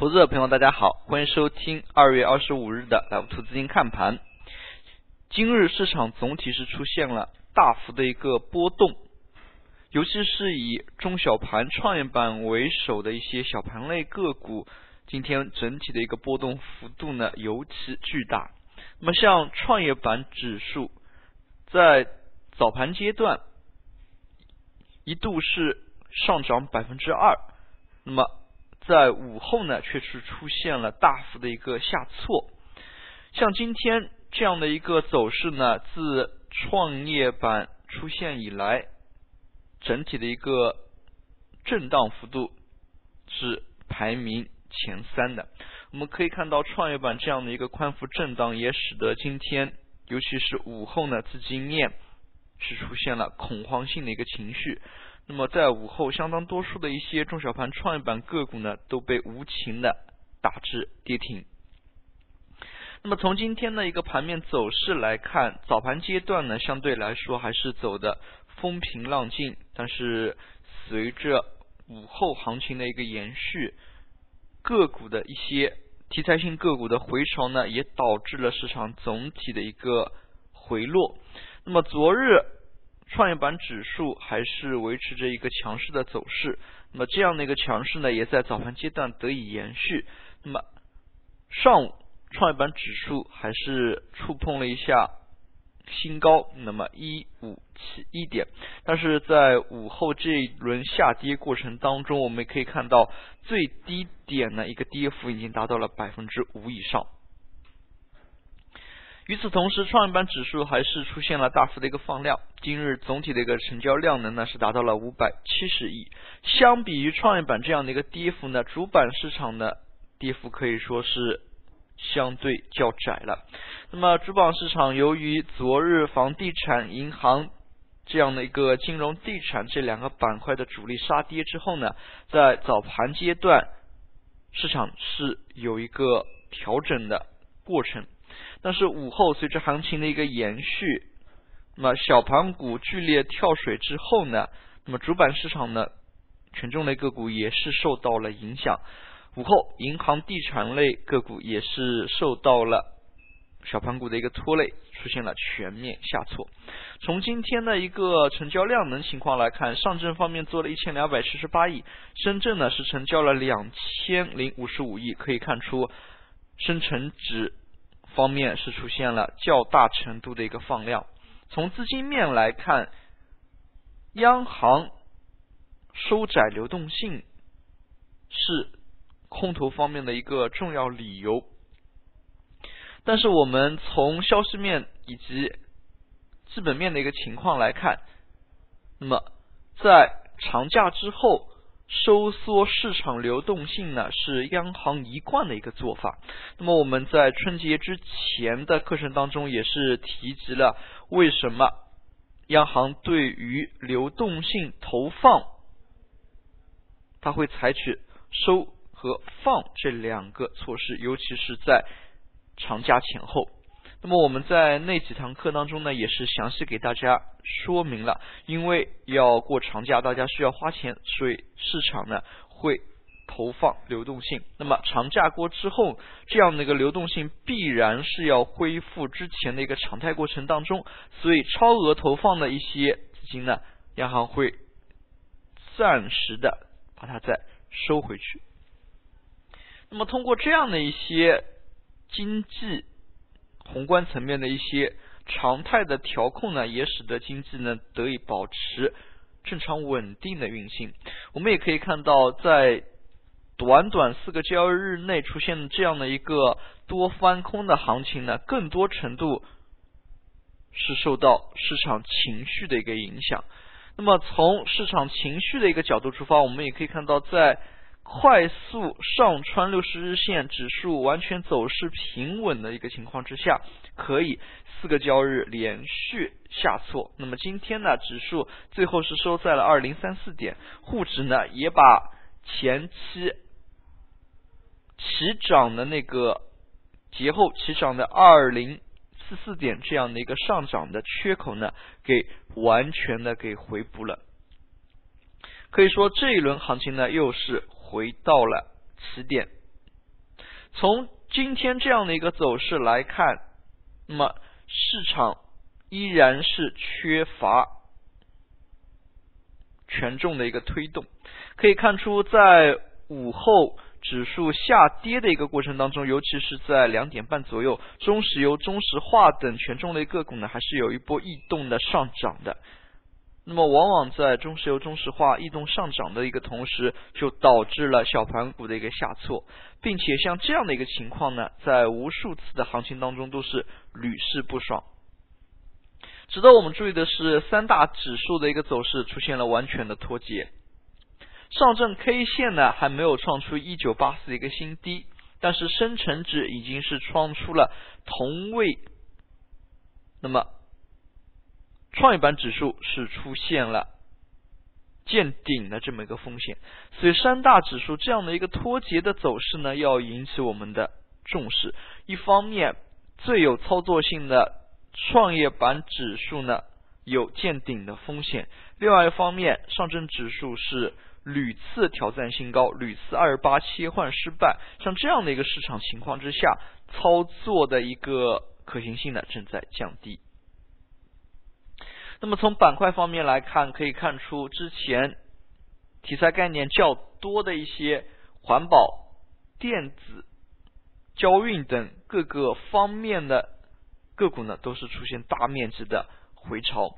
投资者朋友，大家好，欢迎收听二月二十五日的来图资金看盘。今日市场总体是出现了大幅的一个波动，尤其是以中小盘、创业板为首的一些小盘类个股，今天整体的一个波动幅度呢尤其巨大。那么像创业板指数，在早盘阶段一度是上涨百分之二，那么在午后呢，却是出现了大幅的一个下挫。像今天这样的一个走势呢，自创业板出现以来，整体的一个震荡幅度是排名前三的。我们可以看到，创业板这样的一个宽幅震荡，也使得今天，尤其是午后呢，资金面是出现了恐慌性的一个情绪。那么在午后，相当多数的一些中小盘创业板个股呢，都被无情的打至跌停。那么从今天的一个盘面走势来看，早盘阶段呢，相对来说还是走的风平浪静。但是随着午后行情的一个延续，个股的一些题材性个股的回潮呢，也导致了市场总体的一个回落。那么昨日。创业板指数还是维持着一个强势的走势，那么这样的一个强势呢，也在早盘阶段得以延续。那么上午创业板指数还是触碰了一下新高，那么一五七一点，但是在午后这一轮下跌过程当中，我们可以看到最低点呢，一个跌幅已经达到了百分之五以上。与此同时，创业板指数还是出现了大幅的一个放量。今日总体的一个成交量能呢是达到了五百七十亿。相比于创业板这样的一个跌幅呢，主板市场的跌幅可以说是相对较窄了。那么主板市场由于昨日房地产、银行这样的一个金融地产这两个板块的主力杀跌之后呢，在早盘阶段市场是有一个调整的过程。但是午后随着行情的一个延续，那么小盘股剧烈跳水之后呢，那么主板市场呢权重类个股也是受到了影响。午后银行地产类个股也是受到了小盘股的一个拖累，出现了全面下挫。从今天的一个成交量能情况来看，上证方面做了一千两百七十八亿，深圳呢是成交了两千零五十五亿，可以看出深成指。方面是出现了较大程度的一个放量。从资金面来看，央行收窄流动性是空头方面的一个重要理由。但是我们从消息面以及基本面的一个情况来看，那么在长假之后。收缩市场流动性呢，是央行一贯的一个做法。那么我们在春节之前的课程当中也是提及了，为什么央行对于流动性投放，它会采取收和放这两个措施，尤其是在长假前后。那么我们在那几堂课当中呢，也是详细给大家说明了，因为要过长假，大家需要花钱，所以市场呢会投放流动性。那么长假过之后，这样的一个流动性必然是要恢复之前的一个常态过程当中，所以超额投放的一些资金呢，央行会暂时的把它再收回去。那么通过这样的一些经济。宏观层面的一些常态的调控呢，也使得经济呢得以保持正常稳定的运行。我们也可以看到，在短短四个交易日内出现这样的一个多翻空的行情呢，更多程度是受到市场情绪的一个影响。那么从市场情绪的一个角度出发，我们也可以看到在。快速上穿六十日线，指数完全走势平稳的一个情况之下，可以四个交易日连续下挫。那么今天呢，指数最后是收在了二零三四点，沪指呢也把前期起涨的那个节后起涨的二零四四点这样的一个上涨的缺口呢，给完全的给回补了。可以说这一轮行情呢，又是。回到了起点，从今天这样的一个走势来看，那么市场依然是缺乏权重的一个推动。可以看出，在午后指数下跌的一个过程当中，尤其是在两点半左右，中石油、中石化等权重类个股呢，还是有一波异动的上涨的。那么，往往在中石油、中石化异动上涨的一个同时，就导致了小盘股的一个下挫，并且像这样的一个情况呢，在无数次的行情当中都是屡试不爽。值得我们注意的是，三大指数的一个走势出现了完全的脱节。上证 K 线呢还没有创出一九八四的一个新低，但是深成指已经是创出了同位，那么。创业板指数是出现了见顶的这么一个风险，所以三大指数这样的一个脱节的走势呢，要引起我们的重视。一方面，最有操作性的创业板指数呢有见顶的风险；另外一方面，上证指数是屡次挑战新高，屡次二八切换失败，像这样的一个市场情况之下，操作的一个可行性呢正在降低。那么从板块方面来看，可以看出之前题材概念较多的一些环保、电子、交运等各个方面的个股呢，都是出现大面积的回潮。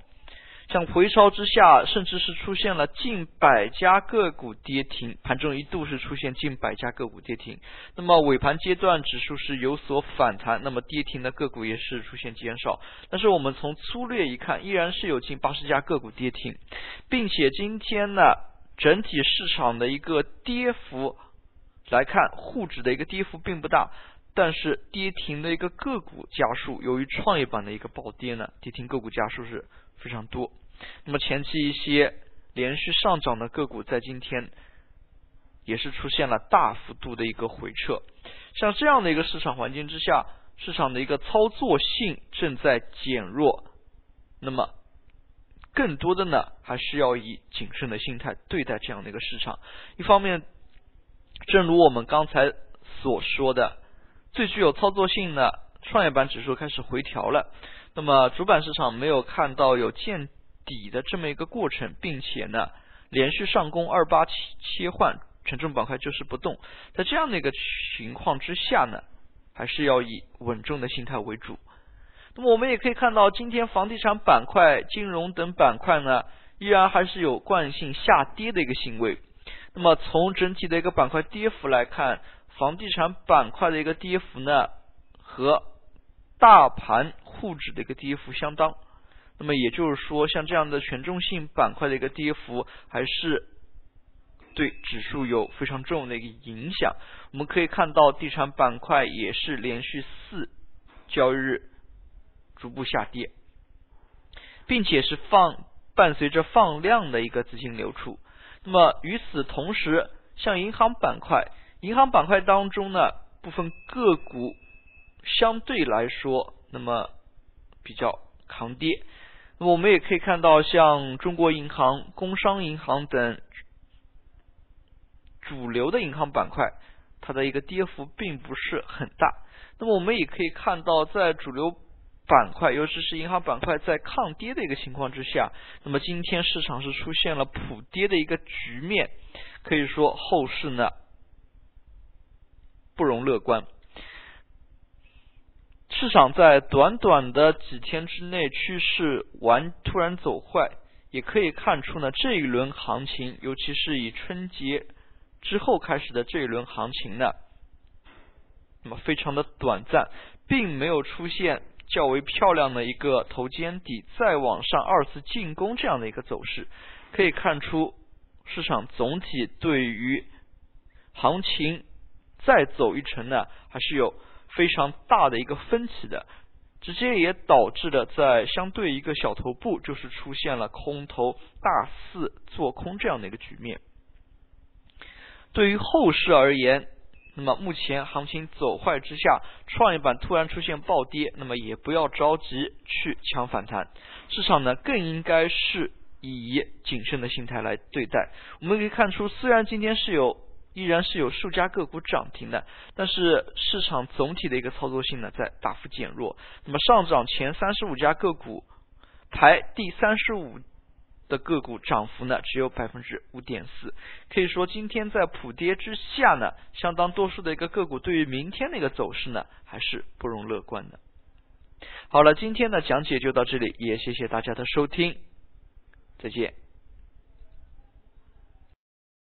像回潮之下，甚至是出现了近百家个股跌停，盘中一度是出现近百家个股跌停。那么尾盘阶段指数是有所反弹，那么跌停的个股也是出现减少。但是我们从粗略一看，依然是有近八十家个股跌停，并且今天呢，整体市场的一个跌幅来看，沪指的一个跌幅并不大，但是跌停的一个个股家数，由于创业板的一个暴跌呢，跌停个股家数是。非常多，那么前期一些连续上涨的个股，在今天也是出现了大幅度的一个回撤。像这样的一个市场环境之下，市场的一个操作性正在减弱，那么更多的呢，还是要以谨慎的心态对待这样的一个市场。一方面，正如我们刚才所说的，最具有操作性的创业板指数开始回调了。那么主板市场没有看到有见底的这么一个过程，并且呢连续上攻二八切切换，权重板块就是不动。在这样的一个情况之下呢，还是要以稳重的心态为主。那么我们也可以看到，今天房地产板块、金融等板块呢，依然还是有惯性下跌的一个行为。那么从整体的一个板块跌幅来看，房地产板块的一个跌幅呢和大盘。沪指的一个跌幅相当，那么也就是说，像这样的权重性板块的一个跌幅，还是对指数有非常重要的一个影响。我们可以看到，地产板块也是连续四交易日逐步下跌，并且是放伴随着放量的一个资金流出。那么与此同时，像银行板块，银行板块当中呢，部分个股相对来说，那么。比较抗跌，那么我们也可以看到，像中国银行、工商银行等主流的银行板块，它的一个跌幅并不是很大。那么我们也可以看到，在主流板块，尤其是银行板块在抗跌的一个情况之下，那么今天市场是出现了普跌的一个局面，可以说后市呢不容乐观。市场在短短的几天之内趋势完突然走坏，也可以看出呢，这一轮行情，尤其是以春节之后开始的这一轮行情呢，那么非常的短暂，并没有出现较为漂亮的一个头肩底再往上二次进攻这样的一个走势，可以看出市场总体对于行情再走一程呢，还是有。非常大的一个分歧的，直接也导致了在相对一个小头部，就是出现了空头大肆做空这样的一个局面。对于后市而言，那么目前行情走坏之下，创业板突然出现暴跌，那么也不要着急去抢反弹，市场呢更应该是以谨慎的心态来对待。我们可以看出，虽然今天是有依然是有数家个股涨停的，但是市场总体的一个操作性呢在大幅减弱。那么上涨前三十五家个股排第三十五的个股涨幅呢只有百分之五点四，可以说今天在普跌之下呢，相当多数的一个个股对于明天的一个走势呢还是不容乐观的。好了，今天的讲解就到这里，也谢谢大家的收听，再见。